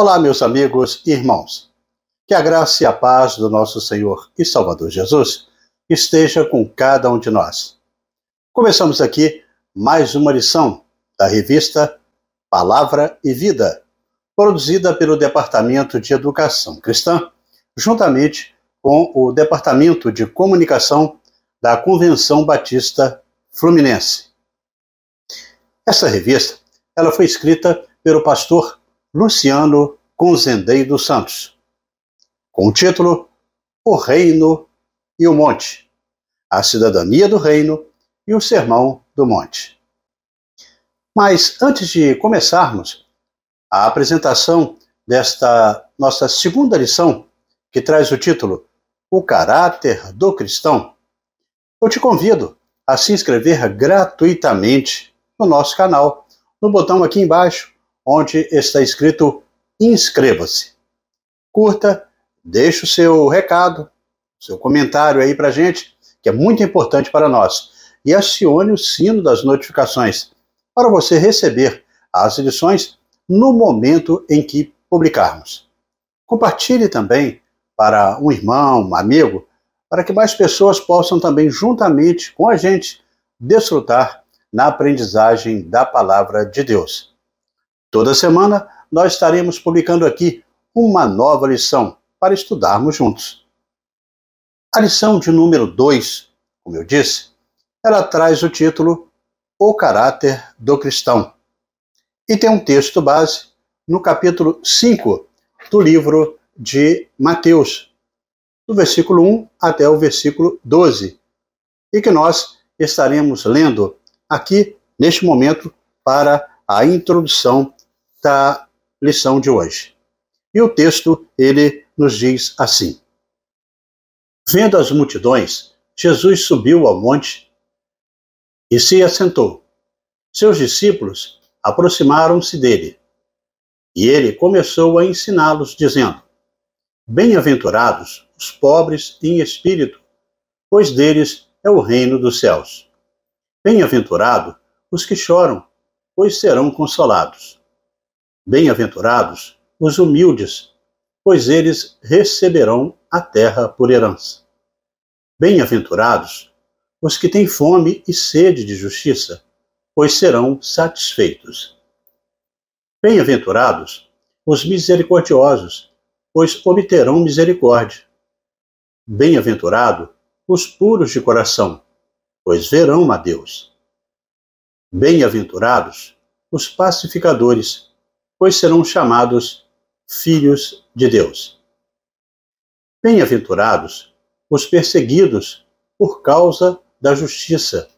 Olá, meus amigos e irmãos. Que a graça e a paz do nosso Senhor e Salvador Jesus esteja com cada um de nós. Começamos aqui mais uma lição da revista Palavra e Vida, produzida pelo Departamento de Educação Cristã, juntamente com o Departamento de Comunicação da Convenção Batista Fluminense. Essa revista, ela foi escrita pelo pastor Luciano Conzendei dos Santos, com o título O Reino e o Monte, a cidadania do reino e o sermão do monte. Mas antes de começarmos a apresentação desta nossa segunda lição, que traz o título O Caráter do Cristão, eu te convido a se inscrever gratuitamente no nosso canal, no botão aqui embaixo, onde está escrito Inscreva-se. Curta, deixe o seu recado, seu comentário aí para gente, que é muito importante para nós. E acione o sino das notificações para você receber as edições no momento em que publicarmos. Compartilhe também para um irmão, um amigo, para que mais pessoas possam também, juntamente com a gente, desfrutar na aprendizagem da palavra de Deus. Toda semana nós estaremos publicando aqui uma nova lição para estudarmos juntos. A lição de número 2, como eu disse, ela traz o título O Caráter do Cristão e tem um texto base no capítulo 5 do livro de Mateus, do versículo 1 até o versículo 12, e que nós estaremos lendo aqui neste momento para a introdução da lição de hoje. E o texto ele nos diz assim: Vendo as multidões, Jesus subiu ao monte e se assentou. Seus discípulos aproximaram-se dele. E ele começou a ensiná-los, dizendo: Bem-aventurados os pobres em espírito, pois deles é o reino dos céus. Bem-aventurado os que choram, pois serão consolados. Bem-aventurados os humildes, pois eles receberão a terra por herança. Bem-aventurados os que têm fome e sede de justiça, pois serão satisfeitos. Bem-aventurados os misericordiosos, pois obterão misericórdia. Bem-aventurado os puros de coração, pois verão a Deus. Bem-aventurados os pacificadores, pois serão chamados filhos de Deus. Bem-aventurados os perseguidos por causa da justiça,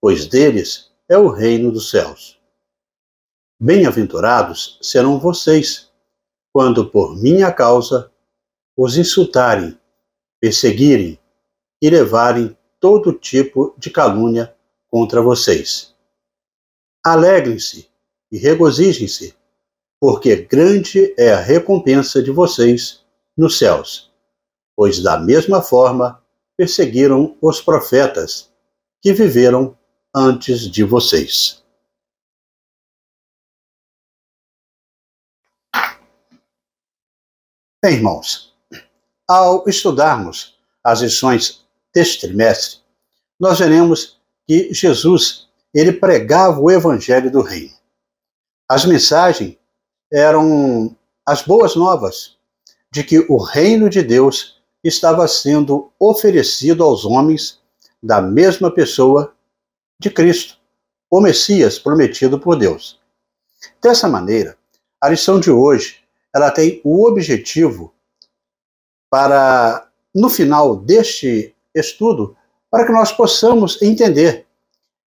pois deles é o reino dos céus. Bem-aventurados serão vocês, quando por minha causa os insultarem, perseguirem e levarem todo tipo de calúnia contra vocês. Alegrem-se e regozijem-se, porque grande é a recompensa de vocês nos céus, pois da mesma forma perseguiram os profetas que viveram antes de vocês. Bem, irmãos, ao estudarmos as lições deste trimestre, nós veremos que Jesus ele pregava o evangelho do reino. As mensagens eram as boas novas de que o reino de Deus estava sendo oferecido aos homens da mesma pessoa de Cristo, o Messias prometido por Deus. Dessa maneira, a lição de hoje, ela tem o objetivo para no final deste estudo para que nós possamos entender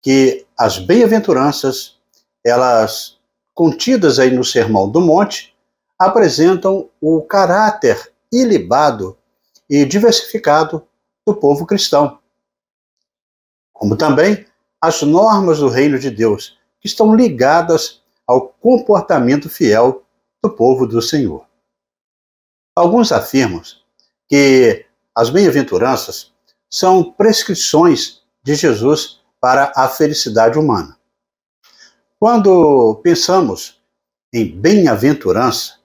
que as bem-aventuranças, elas contidas aí no Sermão do Monte, apresentam o caráter ilibado e diversificado do povo cristão, como também as normas do reino de Deus, que estão ligadas ao comportamento fiel do povo do Senhor. Alguns afirmam que as bem-aventuranças são prescrições de Jesus para a felicidade humana. Quando pensamos em bem-aventurança,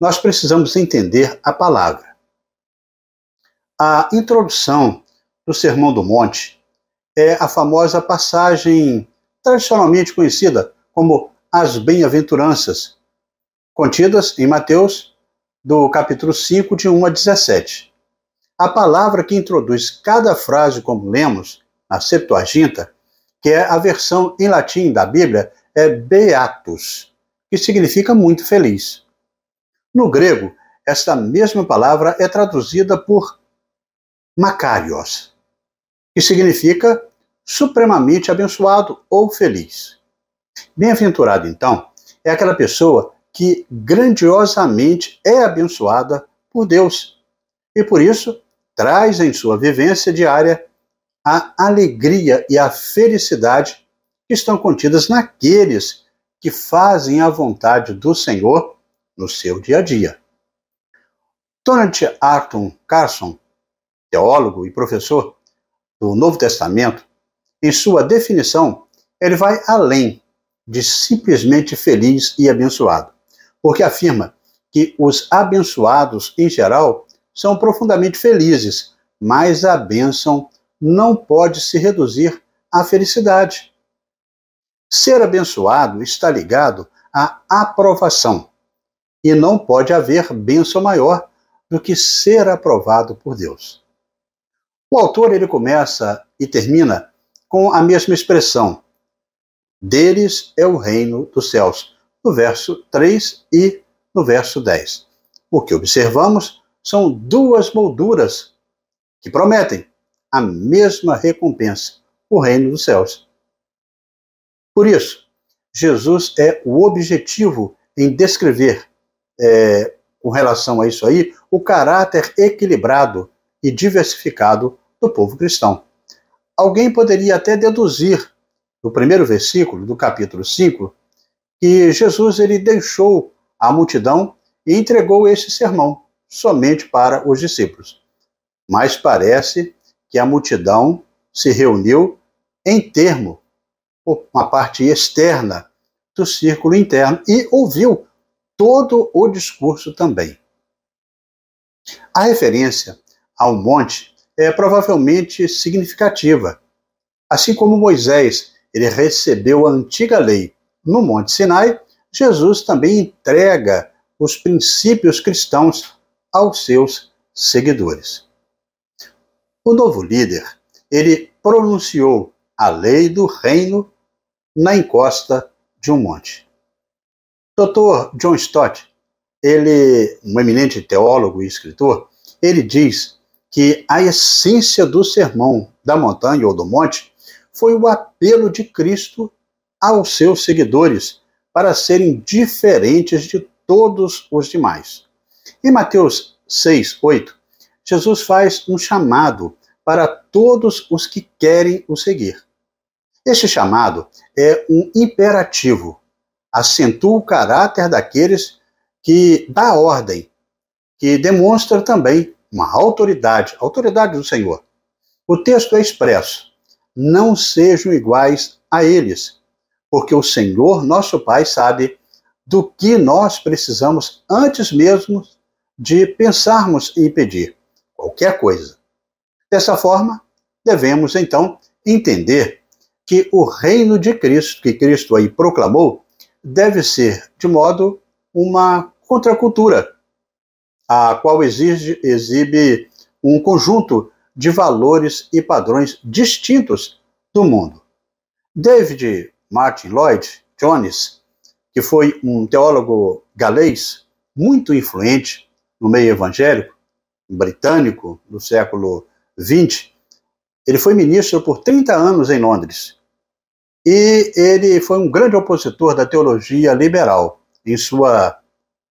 nós precisamos entender a palavra. A introdução do Sermão do Monte é a famosa passagem tradicionalmente conhecida como as bem-aventuranças, contidas em Mateus, do capítulo 5, de 1 a 17. A palavra que introduz cada frase, como lemos na Septuaginta, que é a versão em latim da Bíblia, é beatus, que significa muito feliz. No grego, esta mesma palavra é traduzida por Makarios, que significa supremamente abençoado ou feliz. Bem-aventurado, então, é aquela pessoa que grandiosamente é abençoada por Deus e por isso traz em sua vivência diária a alegria e a felicidade que estão contidas naqueles que fazem a vontade do Senhor no seu dia a dia. Donald Arthur Carson, teólogo e professor do Novo Testamento, em sua definição, ele vai além de simplesmente feliz e abençoado, porque afirma que os abençoados, em geral, são profundamente felizes, mas a bênção não pode se reduzir à felicidade. Ser abençoado está ligado à aprovação, e não pode haver bênção maior do que ser aprovado por Deus. O autor ele começa e termina com a mesma expressão: deles é o reino dos céus, no verso 3 e no verso 10. O que observamos são duas molduras que prometem a mesma recompensa, o reino dos céus. Por isso, Jesus é o objetivo em descrever é, com relação a isso aí, o caráter equilibrado e diversificado do povo cristão. Alguém poderia até deduzir do primeiro versículo do capítulo 5 que Jesus ele deixou a multidão e entregou este sermão somente para os discípulos. Mas parece que a multidão se reuniu em termo, uma parte externa do círculo interno, e ouviu todo o discurso também. A referência ao monte é provavelmente significativa. Assim como Moisés ele recebeu a antiga lei no Monte Sinai, Jesus também entrega os princípios cristãos aos seus seguidores. O novo líder, ele pronunciou a lei do reino na encosta de um monte. Dr. John Stott, ele, um eminente teólogo e escritor, ele diz que a essência do sermão da montanha ou do monte foi o apelo de Cristo aos seus seguidores para serem diferentes de todos os demais. Em Mateus 6, 8, Jesus faz um chamado para todos os que querem o seguir. Este chamado é um imperativo acentua o caráter daqueles que dá ordem, que demonstra também uma autoridade, autoridade do Senhor. O texto é expresso: não sejam iguais a eles, porque o Senhor, nosso Pai, sabe do que nós precisamos antes mesmo de pensarmos em pedir qualquer coisa. Dessa forma, devemos então entender que o reino de Cristo, que Cristo aí proclamou, deve ser, de modo, uma contracultura, a qual exige, exibe um conjunto de valores e padrões distintos do mundo. David Martin Lloyd Jones, que foi um teólogo galês muito influente no meio evangélico, britânico do século XX, ele foi ministro por 30 anos em Londres e ele foi um grande opositor da teologia liberal, em sua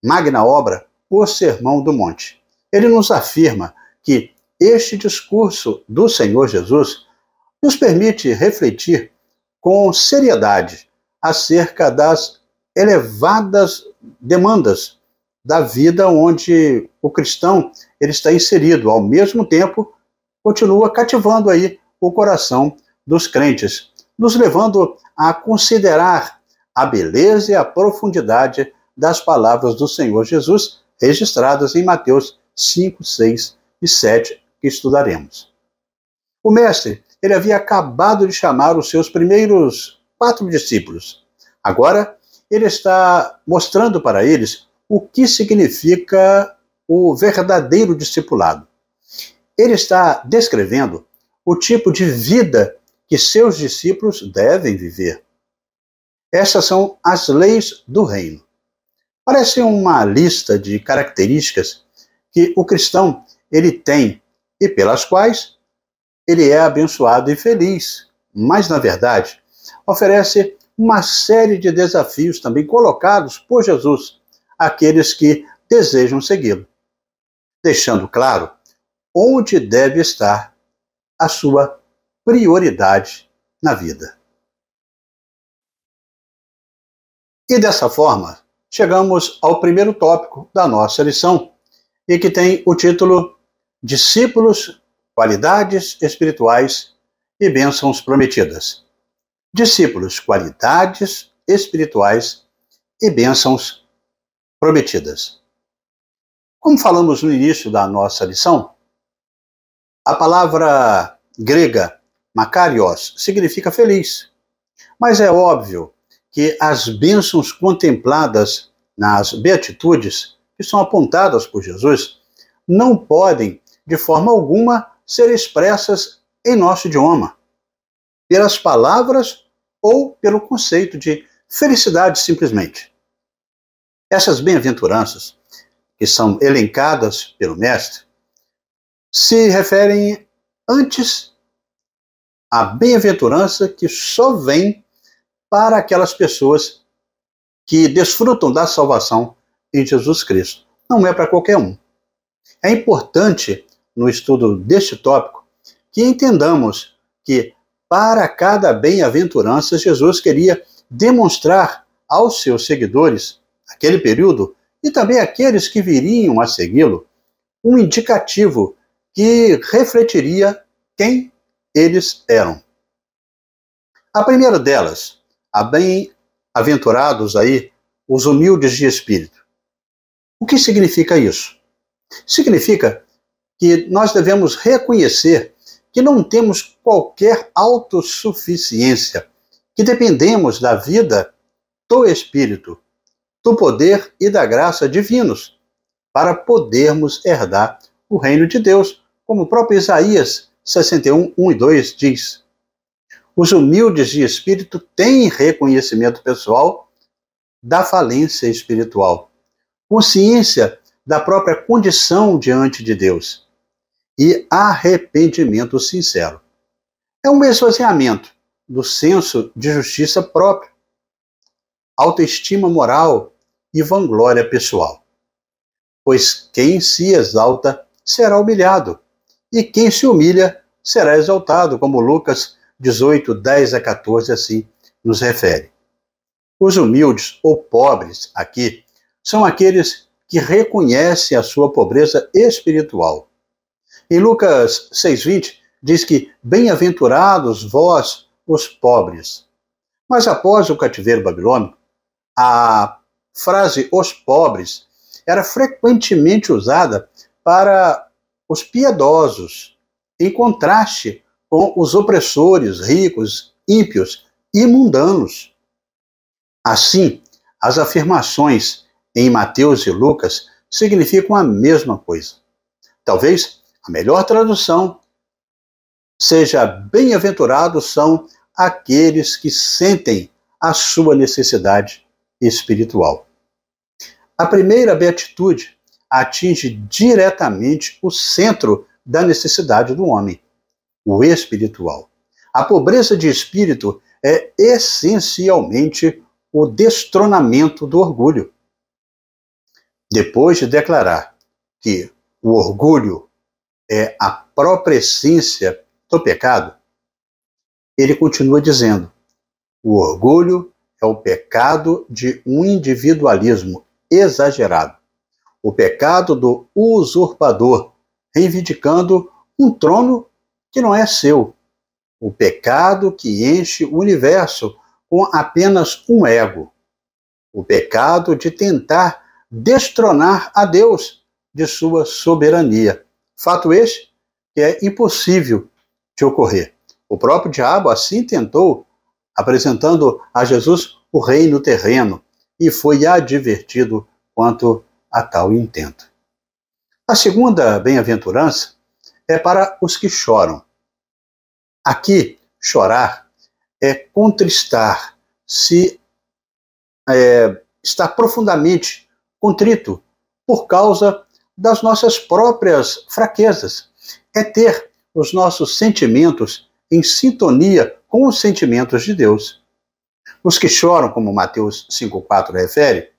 magna obra, O Sermão do Monte. Ele nos afirma que este discurso do Senhor Jesus nos permite refletir com seriedade acerca das elevadas demandas da vida onde o cristão ele está inserido, ao mesmo tempo continua cativando aí o coração dos crentes nos levando a considerar a beleza e a profundidade das palavras do Senhor Jesus registradas em Mateus 5, 6 e 7, que estudaremos. O mestre, ele havia acabado de chamar os seus primeiros quatro discípulos. Agora, ele está mostrando para eles o que significa o verdadeiro discipulado. Ele está descrevendo o tipo de vida que seus discípulos devem viver. Essas são as leis do reino. Parece uma lista de características que o cristão ele tem e pelas quais ele é abençoado e feliz. Mas na verdade, oferece uma série de desafios também colocados por Jesus àqueles que desejam segui-lo, deixando claro onde deve estar a sua prioridade na vida. E dessa forma, chegamos ao primeiro tópico da nossa lição, e que tem o título Discípulos, Qualidades Espirituais e Bênçãos Prometidas. Discípulos, Qualidades Espirituais e Bênçãos Prometidas. Como falamos no início da nossa lição, a palavra grega Makarios significa feliz. Mas é óbvio que as bênçãos contempladas nas beatitudes, que são apontadas por Jesus, não podem, de forma alguma, ser expressas em nosso idioma, pelas palavras ou pelo conceito de felicidade simplesmente. Essas bem-aventuranças, que são elencadas pelo Mestre, se referem antes a bem-aventurança que só vem para aquelas pessoas que desfrutam da salvação em Jesus Cristo. Não é para qualquer um. É importante, no estudo deste tópico, que entendamos que para cada bem-aventurança, Jesus queria demonstrar aos seus seguidores, naquele período, e também aqueles que viriam a segui-lo, um indicativo que refletiria quem eles eram. A primeira delas, a bem-aventurados aí, os humildes de espírito. O que significa isso? Significa que nós devemos reconhecer que não temos qualquer autossuficiência, que dependemos da vida do Espírito, do poder e da graça divinos, para podermos herdar o reino de Deus, como o próprio Isaías 61, 1 e 2 diz: Os humildes de espírito têm reconhecimento pessoal da falência espiritual, consciência da própria condição diante de Deus e arrependimento sincero. É um esvaziamento do senso de justiça próprio, autoestima moral e vanglória pessoal. Pois quem se exalta será humilhado, e quem se humilha será exaltado, como Lucas 18, 10 a 14 assim nos refere. Os humildes ou pobres aqui são aqueles que reconhecem a sua pobreza espiritual. Em Lucas 6,20 diz que bem-aventurados vós, os pobres. Mas após o cativeiro babilônico, a frase os pobres era frequentemente usada para os piedosos, em contraste com os opressores, ricos, ímpios e mundanos. Assim, as afirmações em Mateus e Lucas significam a mesma coisa. Talvez a melhor tradução seja: bem-aventurados são aqueles que sentem a sua necessidade espiritual. A primeira beatitude atinge diretamente o centro da necessidade do homem, o espiritual. A pobreza de espírito é essencialmente o destronamento do orgulho. Depois de declarar que o orgulho é a própria essência do pecado, ele continua dizendo: o orgulho é o pecado de um individualismo exagerado o pecado do usurpador, reivindicando um trono que não é seu. O pecado que enche o universo com apenas um ego. O pecado de tentar destronar a Deus de sua soberania. Fato este que é impossível de ocorrer. O próprio diabo assim tentou, apresentando a Jesus o reino terreno, e foi advertido quanto a tal intento. A segunda bem-aventurança é para os que choram. Aqui, chorar é contristar, se é, está profundamente contrito por causa das nossas próprias fraquezas. É ter os nossos sentimentos em sintonia com os sentimentos de Deus. Os que choram, como Mateus 5,4 refere,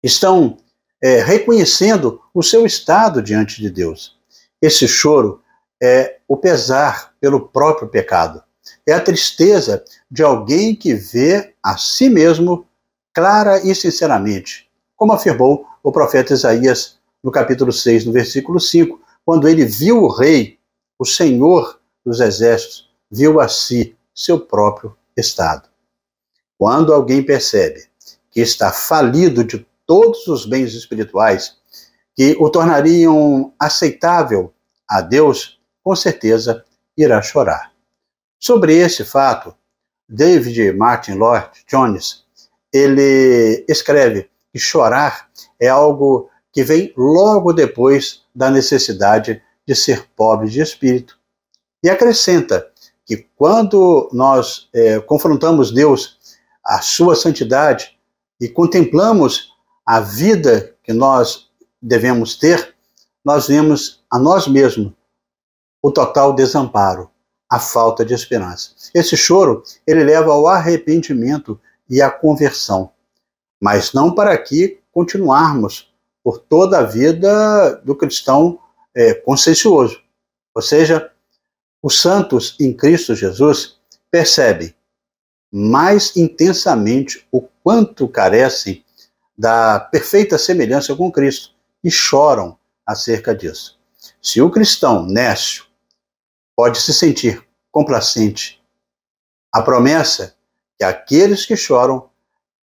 estão é, reconhecendo o seu estado diante de Deus. Esse choro é o pesar pelo próprio pecado. É a tristeza de alguém que vê a si mesmo clara e sinceramente, como afirmou o profeta Isaías no capítulo 6, no versículo 5, quando ele viu o rei, o senhor dos exércitos, viu a si seu próprio estado. Quando alguém percebe que está falido de todos os bens espirituais que o tornariam aceitável a Deus, com certeza irá chorar. Sobre esse fato, David Martin Lloyd Jones, ele escreve que chorar é algo que vem logo depois da necessidade de ser pobre de espírito. E acrescenta que quando nós é, confrontamos Deus, a sua santidade, e contemplamos a vida que nós devemos ter, nós vemos a nós mesmos o total desamparo, a falta de esperança. Esse choro, ele leva ao arrependimento e à conversão, mas não para que continuarmos por toda a vida do cristão é, consciencioso. Ou seja, os santos em Cristo Jesus percebem mais intensamente o quanto carecem da perfeita semelhança com Cristo e choram acerca disso. Se o cristão nécio pode se sentir complacente, a promessa que aqueles que choram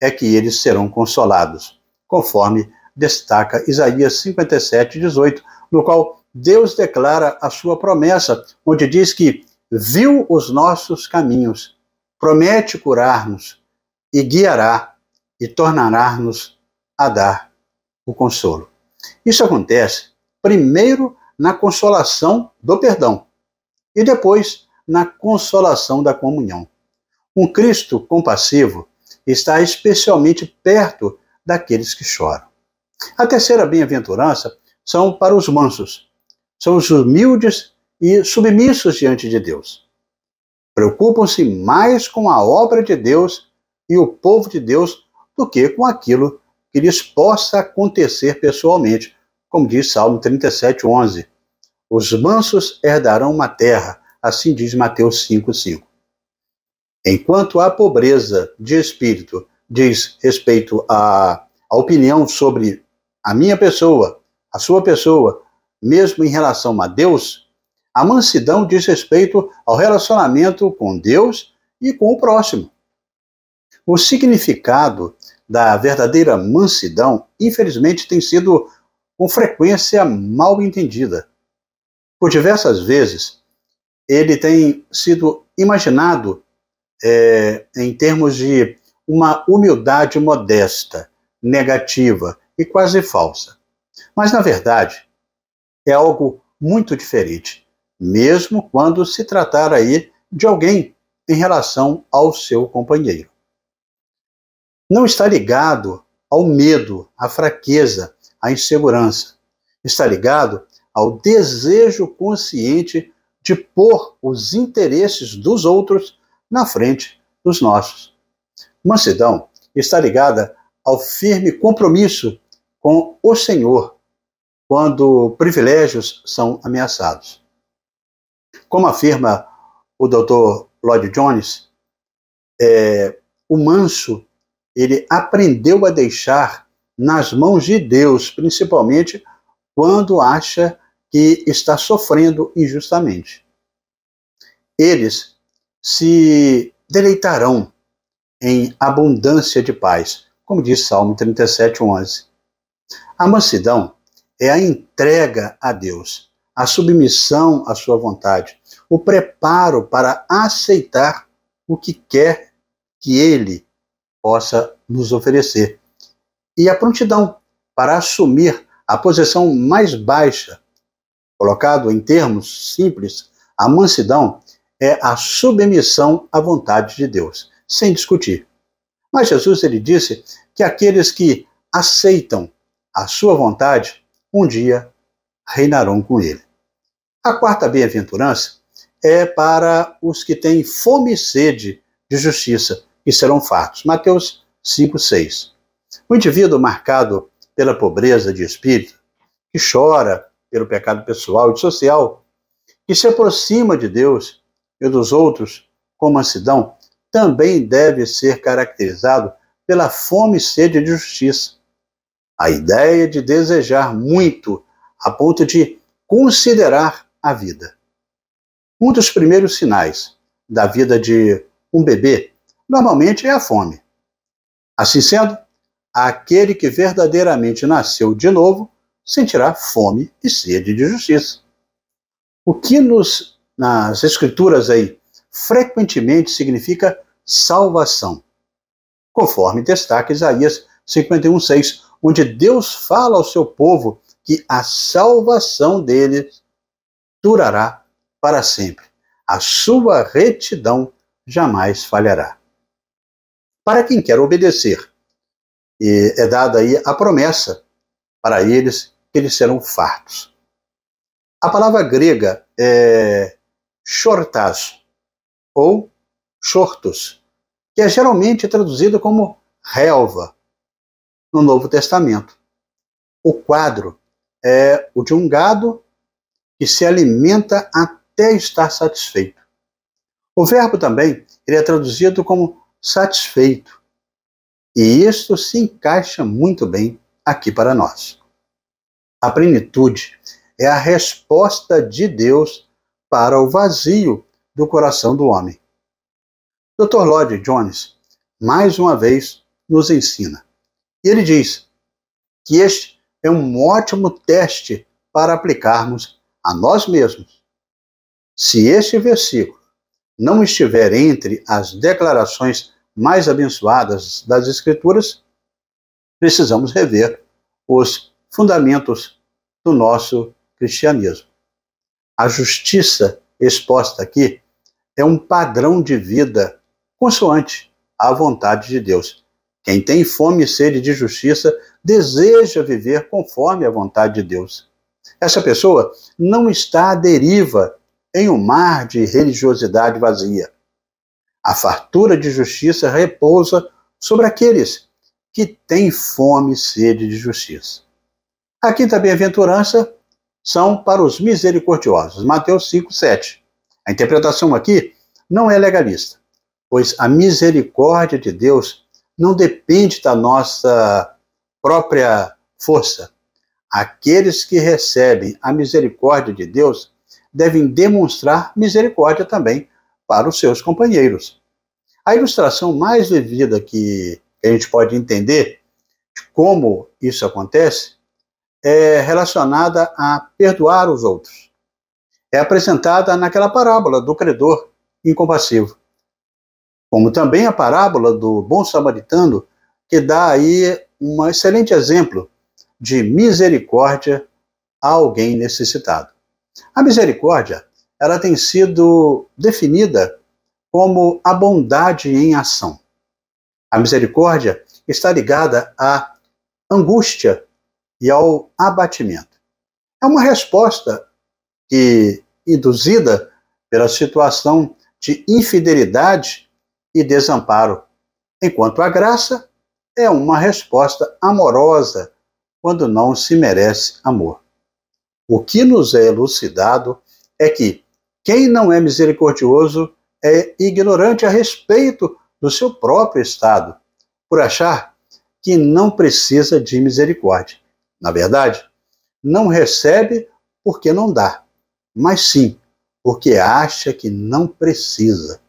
é que eles serão consolados, conforme destaca Isaías 57, 18, no qual Deus declara a sua promessa, onde diz que viu os nossos caminhos, promete curar-nos e guiará e tornará-nos a dar o consolo. Isso acontece primeiro na consolação do perdão e depois na consolação da comunhão. Um Cristo compassivo está especialmente perto daqueles que choram. A terceira bem-aventurança são para os mansos, são os humildes e submissos diante de Deus. Preocupam-se mais com a obra de Deus e o povo de Deus do que com aquilo que lhes possa acontecer pessoalmente, como diz Salmo 37, 11. Os mansos herdarão uma terra, assim diz Mateus 5,5. Enquanto a pobreza de espírito diz respeito à, à opinião sobre a minha pessoa, a sua pessoa, mesmo em relação a Deus, a mansidão diz respeito ao relacionamento com Deus e com o próximo. O significado da verdadeira mansidão, infelizmente, tem sido com frequência mal entendida. Por diversas vezes, ele tem sido imaginado é, em termos de uma humildade modesta, negativa e quase falsa. Mas, na verdade, é algo muito diferente, mesmo quando se tratar aí de alguém em relação ao seu companheiro. Não está ligado ao medo, à fraqueza, à insegurança. Está ligado ao desejo consciente de pôr os interesses dos outros na frente dos nossos. Mansidão está ligada ao firme compromisso com o Senhor quando privilégios são ameaçados. Como afirma o Dr. Lloyd Jones, é, o manso ele aprendeu a deixar nas mãos de Deus, principalmente quando acha que está sofrendo injustamente. Eles se deleitarão em abundância de paz, como diz Salmo 37, 11. A mansidão é a entrega a Deus, a submissão à sua vontade, o preparo para aceitar o que quer que ele possa nos oferecer. E a prontidão para assumir a posição mais baixa. Colocado em termos simples, a mansidão é a submissão à vontade de Deus, sem discutir. Mas Jesus ele disse que aqueles que aceitam a sua vontade, um dia reinarão com ele. A quarta bem-aventurança é para os que têm fome e sede de justiça, e serão fartos. Mateus 5:6. O indivíduo marcado pela pobreza de espírito, que chora pelo pecado pessoal e social, que se aproxima de Deus e dos outros com mansidão, também deve ser caracterizado pela fome e sede de justiça. A ideia de desejar muito a ponto de considerar a vida. Um dos primeiros sinais da vida de um bebê normalmente é a fome. Assim sendo, aquele que verdadeiramente nasceu de novo sentirá fome e sede de justiça. O que nos, nas escrituras aí frequentemente significa salvação, conforme destaca Isaías 51:6, onde Deus fala ao seu povo que a salvação deles durará para sempre. A sua retidão jamais falhará. Para quem quer obedecer, e é dada aí a promessa para eles que eles serão fartos. A palavra grega é shortas ou shortos, que é geralmente traduzido como relva no Novo Testamento. O quadro é o de um gado que se alimenta até estar satisfeito. O verbo também ele é traduzido como satisfeito. E isto se encaixa muito bem aqui para nós. A plenitude é a resposta de Deus para o vazio do coração do homem. Dr. Lloyd Jones, mais uma vez, nos ensina. Ele diz que este é um ótimo teste para aplicarmos a nós mesmos. Se este versículo não estiver entre as declarações mais abençoadas das Escrituras, precisamos rever os fundamentos do nosso cristianismo. A justiça exposta aqui é um padrão de vida consoante à vontade de Deus. Quem tem fome e sede de justiça deseja viver conforme a vontade de Deus. Essa pessoa não está à deriva em um mar de religiosidade vazia. A fartura de justiça repousa sobre aqueles que têm fome e sede de justiça. A quinta bem-aventurança são para os misericordiosos. Mateus 5, 7. A interpretação aqui não é legalista, pois a misericórdia de Deus não depende da nossa própria força. Aqueles que recebem a misericórdia de Deus devem demonstrar misericórdia também para os seus companheiros. A ilustração mais vivida que a gente pode entender de como isso acontece é relacionada a perdoar os outros. É apresentada naquela parábola do credor incompassivo. Como também a parábola do bom samaritano, que dá aí um excelente exemplo de misericórdia a alguém necessitado. A misericórdia, ela tem sido definida como a bondade em ação. A misericórdia está ligada à angústia e ao abatimento. É uma resposta que, induzida pela situação de infidelidade e desamparo, enquanto a graça é uma resposta amorosa quando não se merece amor. O que nos é elucidado é que quem não é misericordioso é ignorante a respeito do seu próprio estado, por achar que não precisa de misericórdia. Na verdade, não recebe porque não dá, mas sim porque acha que não precisa.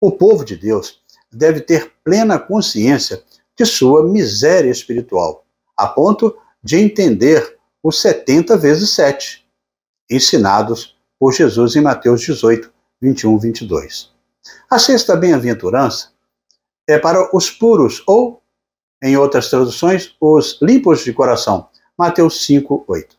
O povo de Deus deve ter plena consciência de sua miséria espiritual, a ponto de entender os 70 vezes 7, ensinados por Jesus em Mateus 18, 21, 22. A sexta bem-aventurança é para os puros, ou, em outras traduções, os limpos de coração. Mateus 5, 8.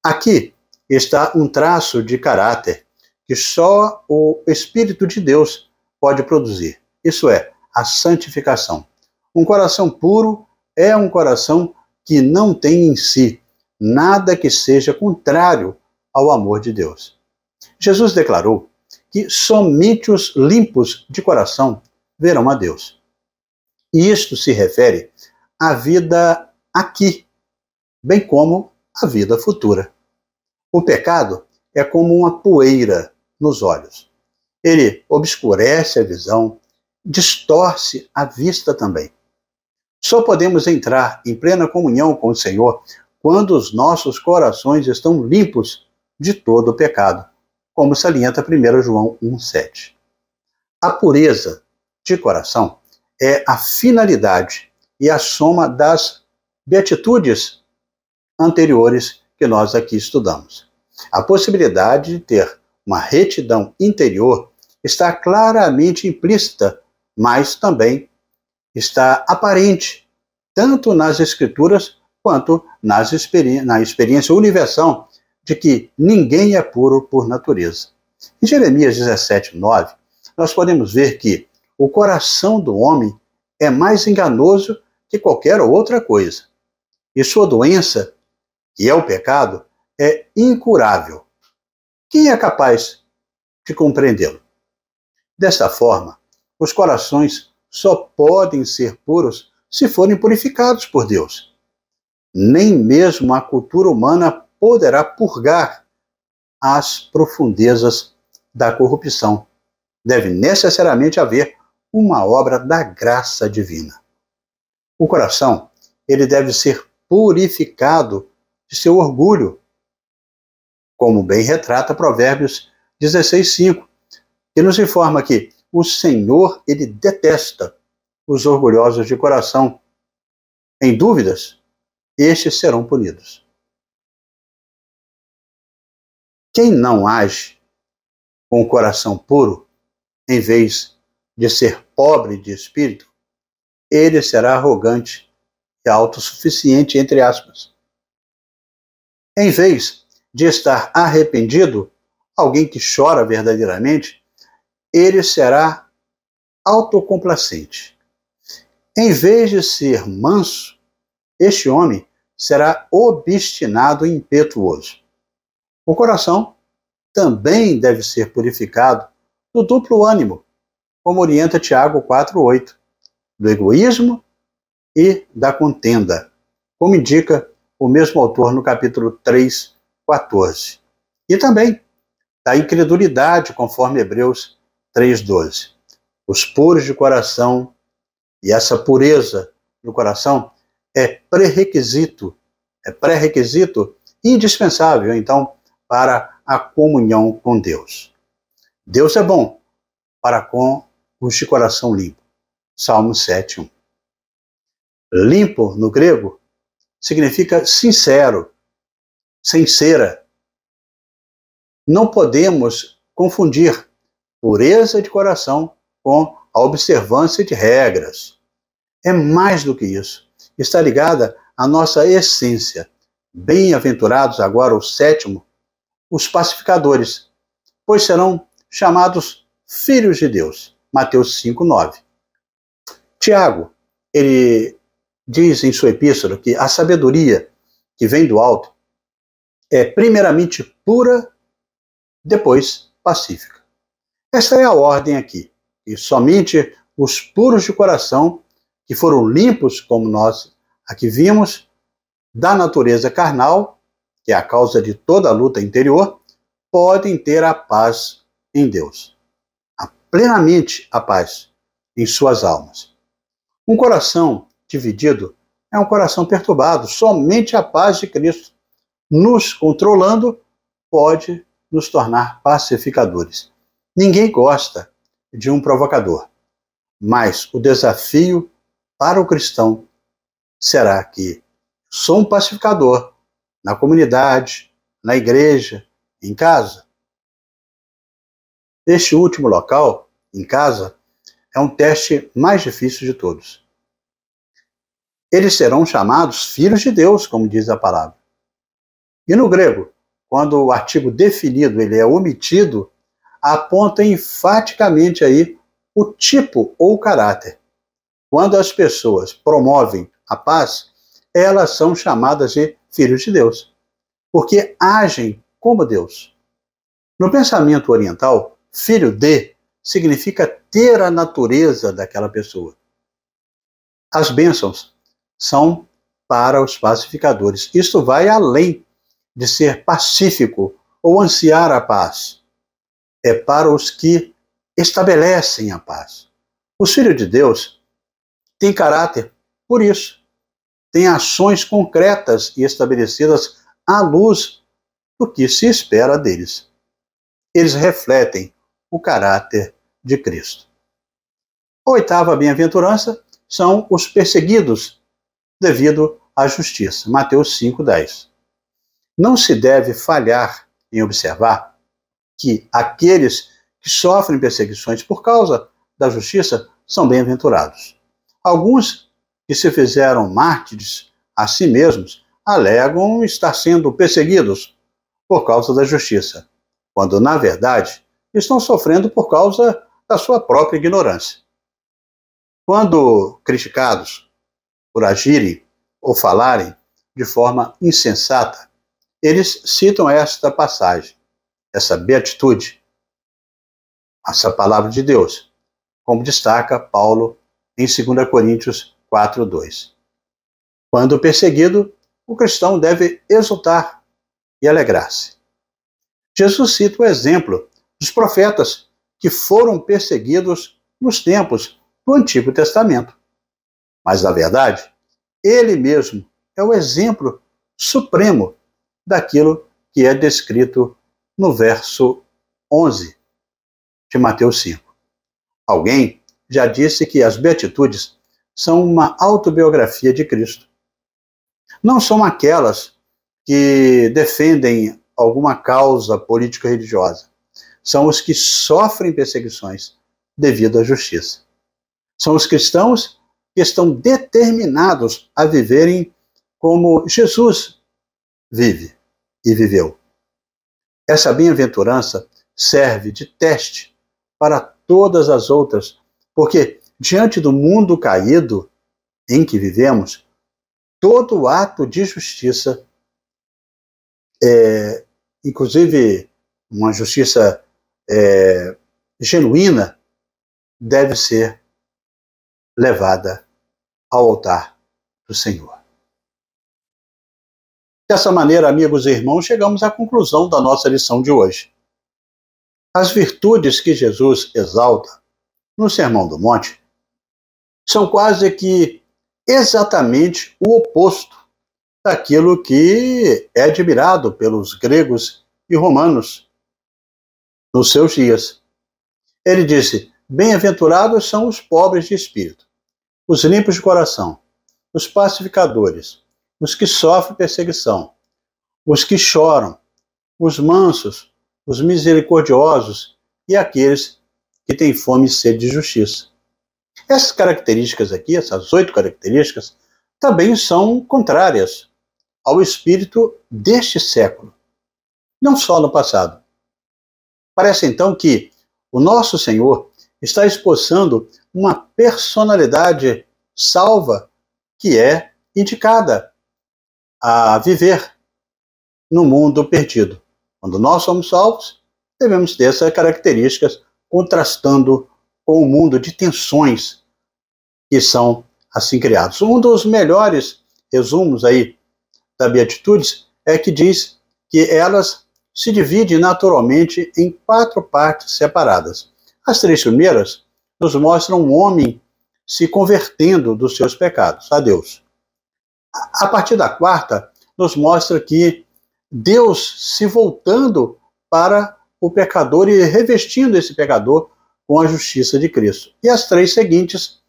Aqui está um traço de caráter que só o Espírito de Deus pode produzir. Isso é, a santificação. Um coração puro é um coração que não tem em si nada que seja contrário ao amor de Deus. Jesus declarou que somente os limpos de coração verão a Deus. E isto se refere à vida aqui, bem como à vida futura. O pecado é como uma poeira nos olhos. Ele obscurece a visão, distorce a vista também. Só podemos entrar em plena comunhão com o Senhor quando os nossos corações estão limpos de todo o pecado, como salienta 1 João 1,7. A pureza de coração é a finalidade e a soma das beatitudes anteriores que nós aqui estudamos. A possibilidade de ter uma retidão interior está claramente implícita, mas também está aparente, tanto nas Escrituras quanto nas experi na experiência universal de que ninguém é puro por natureza. Em Jeremias 17, 9, nós podemos ver que o coração do homem é mais enganoso que qualquer outra coisa. E sua doença, que é o pecado, é incurável. Quem é capaz de compreendê-lo? Desta forma, os corações só podem ser puros se forem purificados por Deus. Nem mesmo a cultura humana poderá purgar as profundezas da corrupção. Deve necessariamente haver uma obra da graça divina. O coração, ele deve ser purificado de seu orgulho, como bem retrata Provérbios 16:5, que nos informa que o Senhor, ele detesta os orgulhosos de coração. Em dúvidas, estes serão punidos. Quem não age com o coração puro, em vez de ser pobre de espírito, ele será arrogante e autossuficiente, entre aspas. Em vez de estar arrependido, alguém que chora verdadeiramente, ele será autocomplacente. Em vez de ser manso, este homem será obstinado e impetuoso. O coração também deve ser purificado do duplo ânimo, como orienta Tiago 4:8, do egoísmo e da contenda, como indica o mesmo autor no capítulo 3:14. E também da incredulidade, conforme Hebreus 3:12. Os puros de coração e essa pureza no coração pré-requisito, é pré-requisito indispensável, então, para a comunhão com Deus. Deus é bom para com os de coração limpo. Salmo 7:1. Limpo no grego significa sincero, sincera. Não podemos confundir pureza de coração com a observância de regras. É mais do que isso. Está ligada à nossa essência. Bem-aventurados agora o sétimo, os pacificadores, pois serão chamados filhos de Deus. Mateus 5, 9. Tiago, ele diz em sua epístola que a sabedoria que vem do alto é primeiramente pura, depois pacífica. Esta é a ordem aqui. E somente os puros de coração, que foram limpos, como nós aqui vimos, da natureza carnal, que é a causa de toda a luta interior, podem ter a paz em Deus. A plenamente a paz em suas almas. Um coração dividido é um coração perturbado. Somente a paz de Cristo, nos controlando, pode nos tornar pacificadores. Ninguém gosta de um provocador, mas o desafio para o cristão será que sou um pacificador na comunidade, na igreja, em casa. Este último local, em casa, é um teste mais difícil de todos. Eles serão chamados filhos de Deus, como diz a palavra. E no grego, quando o artigo definido ele é omitido, aponta enfaticamente aí o tipo ou caráter. Quando as pessoas promovem a paz, elas são chamadas de filhos de Deus, porque agem como Deus. No pensamento oriental, filho de significa ter a natureza daquela pessoa. As bênçãos são para os pacificadores. Isto vai além de ser pacífico ou ansiar a paz. É para os que estabelecem a paz. Os filhos de Deus têm caráter por isso. Têm ações concretas e estabelecidas à luz do que se espera deles. Eles refletem o caráter de Cristo. A oitava bem-aventurança são os perseguidos devido à justiça. Mateus 5:10. Não se deve falhar em observar que aqueles que sofrem perseguições por causa da justiça são bem-aventurados. Alguns que se fizeram mártires a si mesmos alegam estar sendo perseguidos por causa da justiça, quando na verdade estão sofrendo por causa da sua própria ignorância. Quando criticados por agirem ou falarem de forma insensata, eles citam esta passagem, essa beatitude essa palavra de Deus, como destaca Paulo em 2 Coríntios 4:2. Quando perseguido, o cristão deve exultar e alegrar-se. Jesus cita o exemplo dos profetas que foram perseguidos nos tempos do Antigo Testamento. Mas, na verdade, ele mesmo é o exemplo supremo daquilo que é descrito no verso 11 de Mateus 5. Alguém já disse que as Beatitudes são uma autobiografia de Cristo. Não são aquelas que defendem alguma causa político-religiosa. São os que sofrem perseguições devido à justiça. São os cristãos que estão determinados a viverem como Jesus vive e viveu. Essa bem-aventurança serve de teste para todas as outras, porque diante do mundo caído em que vivemos, todo ato de justiça, é, inclusive uma justiça é, genuína, deve ser levada ao altar do Senhor. Dessa maneira, amigos e irmãos, chegamos à conclusão da nossa lição de hoje. As virtudes que Jesus exalta no Sermão do Monte são quase que exatamente o oposto daquilo que é admirado pelos gregos e romanos nos seus dias. Ele disse: Bem-aventurados são os pobres de espírito, os limpos de coração, os pacificadores, os que sofrem perseguição, os que choram, os mansos, os misericordiosos e aqueles que têm fome e sede de justiça. Essas características aqui, essas oito características, também são contrárias ao espírito deste século, não só no passado. Parece então que o nosso Senhor está esboçando uma personalidade salva que é indicada a viver no mundo perdido. Quando nós somos salvos, devemos ter essas características contrastando com o mundo de tensões que são assim criados. Um dos melhores resumos aí da Beatitudes é que diz que elas se dividem naturalmente em quatro partes separadas. As três primeiras nos mostram um homem se convertendo dos seus pecados a Deus. A partir da quarta, nos mostra que Deus se voltando para o pecador e revestindo esse pecador com a justiça de Cristo. E as três seguintes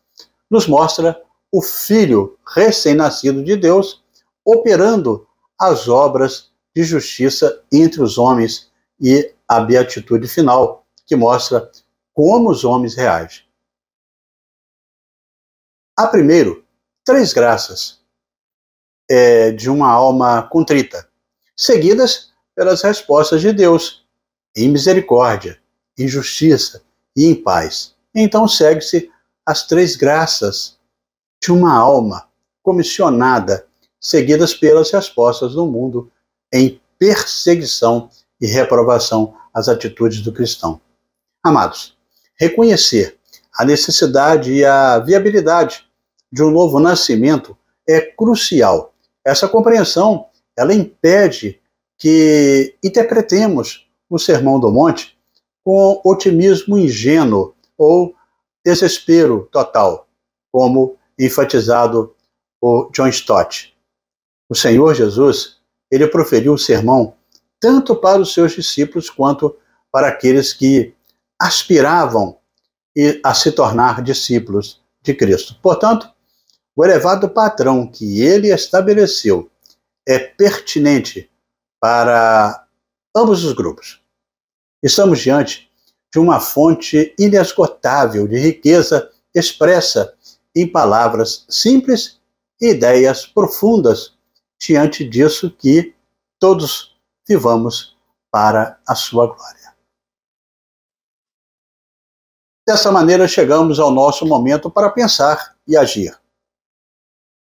nos mostra o filho recém-nascido de Deus operando as obras de justiça entre os homens e a beatitude final, que mostra como os homens reagem. Há primeiro três graças é, de uma alma contrita, seguidas pelas respostas de Deus em misericórdia, em justiça e em paz. Então segue-se as três graças de uma alma comissionada, seguidas pelas respostas do mundo em perseguição e reprovação às atitudes do cristão. Amados, reconhecer a necessidade e a viabilidade de um novo nascimento é crucial. Essa compreensão, ela impede que interpretemos o Sermão do Monte com otimismo ingênuo ou desespero total, como enfatizado por John Stott. O Senhor Jesus, ele proferiu o sermão tanto para os seus discípulos quanto para aqueles que aspiravam a se tornar discípulos de Cristo. Portanto, o elevado padrão que ele estabeleceu é pertinente para ambos os grupos. Estamos diante de uma fonte inesgotável de riqueza expressa em palavras simples e ideias profundas diante disso que todos vivamos para a sua glória. Dessa maneira, chegamos ao nosso momento para pensar e agir.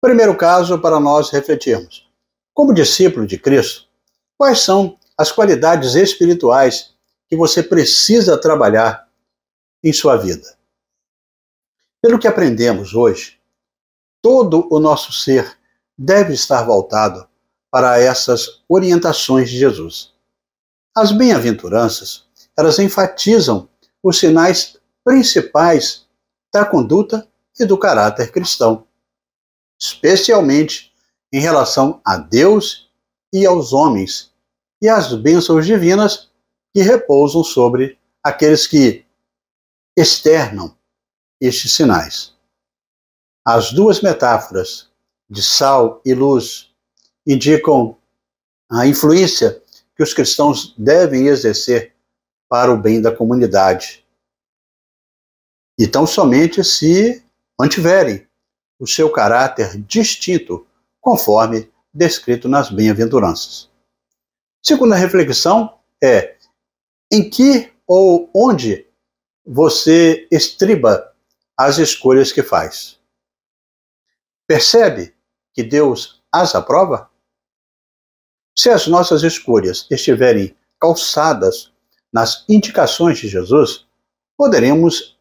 Primeiro caso para nós refletirmos. Como discípulo de Cristo, quais são as qualidades espirituais que você precisa trabalhar em sua vida? Pelo que aprendemos hoje, todo o nosso ser deve estar voltado para essas orientações de Jesus. As bem-aventuranças, elas enfatizam os sinais principais da conduta e do caráter cristão especialmente em relação a Deus e aos homens, e as bênçãos divinas que repousam sobre aqueles que externam estes sinais. As duas metáforas de sal e luz indicam a influência que os cristãos devem exercer para o bem da comunidade. E tão somente se mantiverem o seu caráter distinto, conforme descrito nas bem-aventuranças. Segunda reflexão é: em que ou onde você estriba as escolhas que faz? Percebe que Deus as aprova? Se as nossas escolhas estiverem calçadas nas indicações de Jesus, poderemos,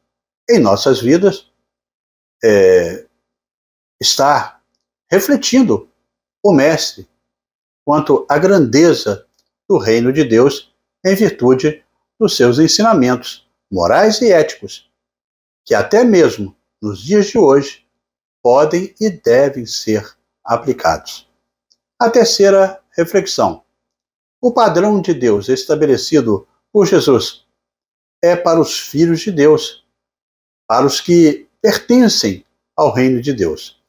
em nossas vidas, é, estar refletindo o Mestre quanto à grandeza do reino de Deus em virtude dos seus ensinamentos morais e éticos, que até mesmo nos dias de hoje podem e devem ser aplicados. A terceira reflexão. O padrão de Deus estabelecido por Jesus é para os filhos de Deus, para os que pertencem ao reino de Deus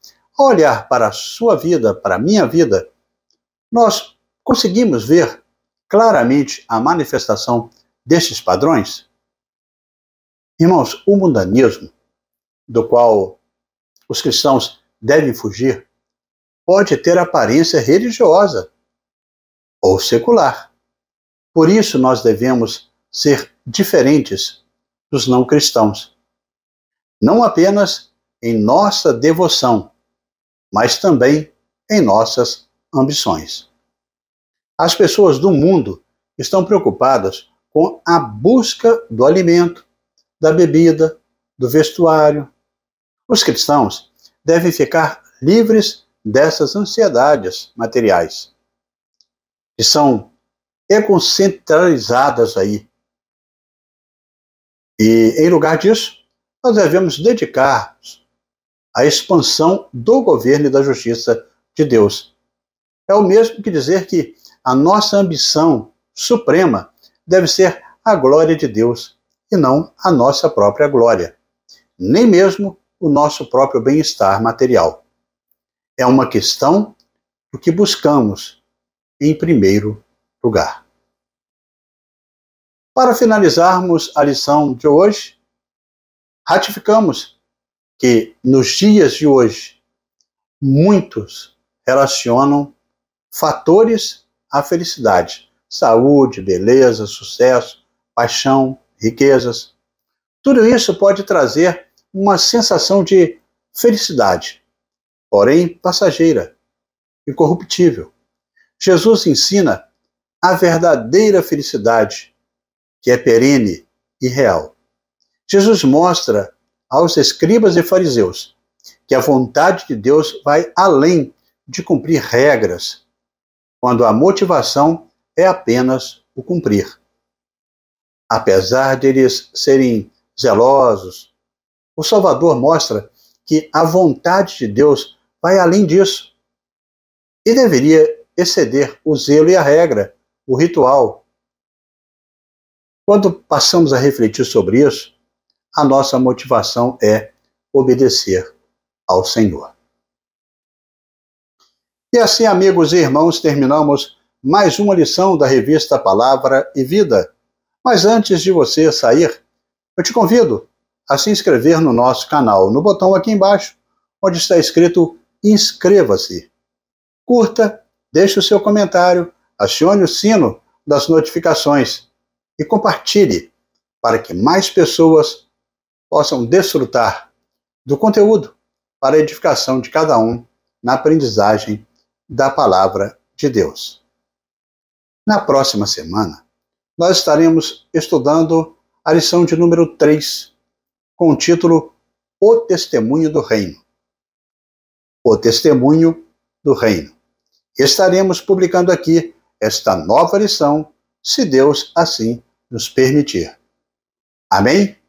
olhar para a sua vida, para a minha vida, nós conseguimos ver claramente a manifestação destes padrões? Irmãos, o mundanismo, do qual os cristãos devem fugir, pode ter aparência religiosa ou secular. Por isso, nós devemos ser diferentes dos não cristãos. Não apenas em nossa devoção, mas também em nossas ambições. As pessoas do mundo estão preocupadas com a busca do alimento, da bebida, do vestuário. Os cristãos devem ficar livres dessas ansiedades materiais, que são egocentralizadas aí. E, em lugar disso, nós devemos dedicar a expansão do governo e da justiça de Deus. É o mesmo que dizer que a nossa ambição suprema deve ser a glória de Deus e não a nossa própria glória, nem mesmo o nosso próprio bem-estar material. É uma questão do que buscamos em primeiro lugar. Para finalizarmos a lição de hoje, ratificamos que nos dias de hoje muitos relacionam fatores à felicidade: saúde, beleza, sucesso, paixão, riquezas. Tudo isso pode trazer uma sensação de felicidade, porém passageira, incorruptível. Jesus ensina a verdadeira felicidade, que é perene e real. Jesus mostra aos escribas e fariseus que a vontade de Deus vai além de cumprir regras, quando a motivação é apenas o cumprir. Apesar deles serem zelosos, o Salvador mostra que a vontade de Deus vai além disso e deveria exceder o zelo e a regra, o ritual. Quando passamos a refletir sobre isso, a nossa motivação é obedecer ao Senhor. E assim, amigos e irmãos, terminamos mais uma lição da revista Palavra e Vida. Mas antes de você sair, eu te convido a se inscrever no nosso canal, no botão aqui embaixo, onde está escrito Inscreva-se. Curta, deixe o seu comentário, acione o sino das notificações e compartilhe para que mais pessoas possam desfrutar do conteúdo para a edificação de cada um na aprendizagem da palavra de Deus. Na próxima semana, nós estaremos estudando a lição de número 3, com o título O Testemunho do Reino. O Testemunho do Reino. Estaremos publicando aqui esta nova lição, se Deus assim nos permitir. Amém?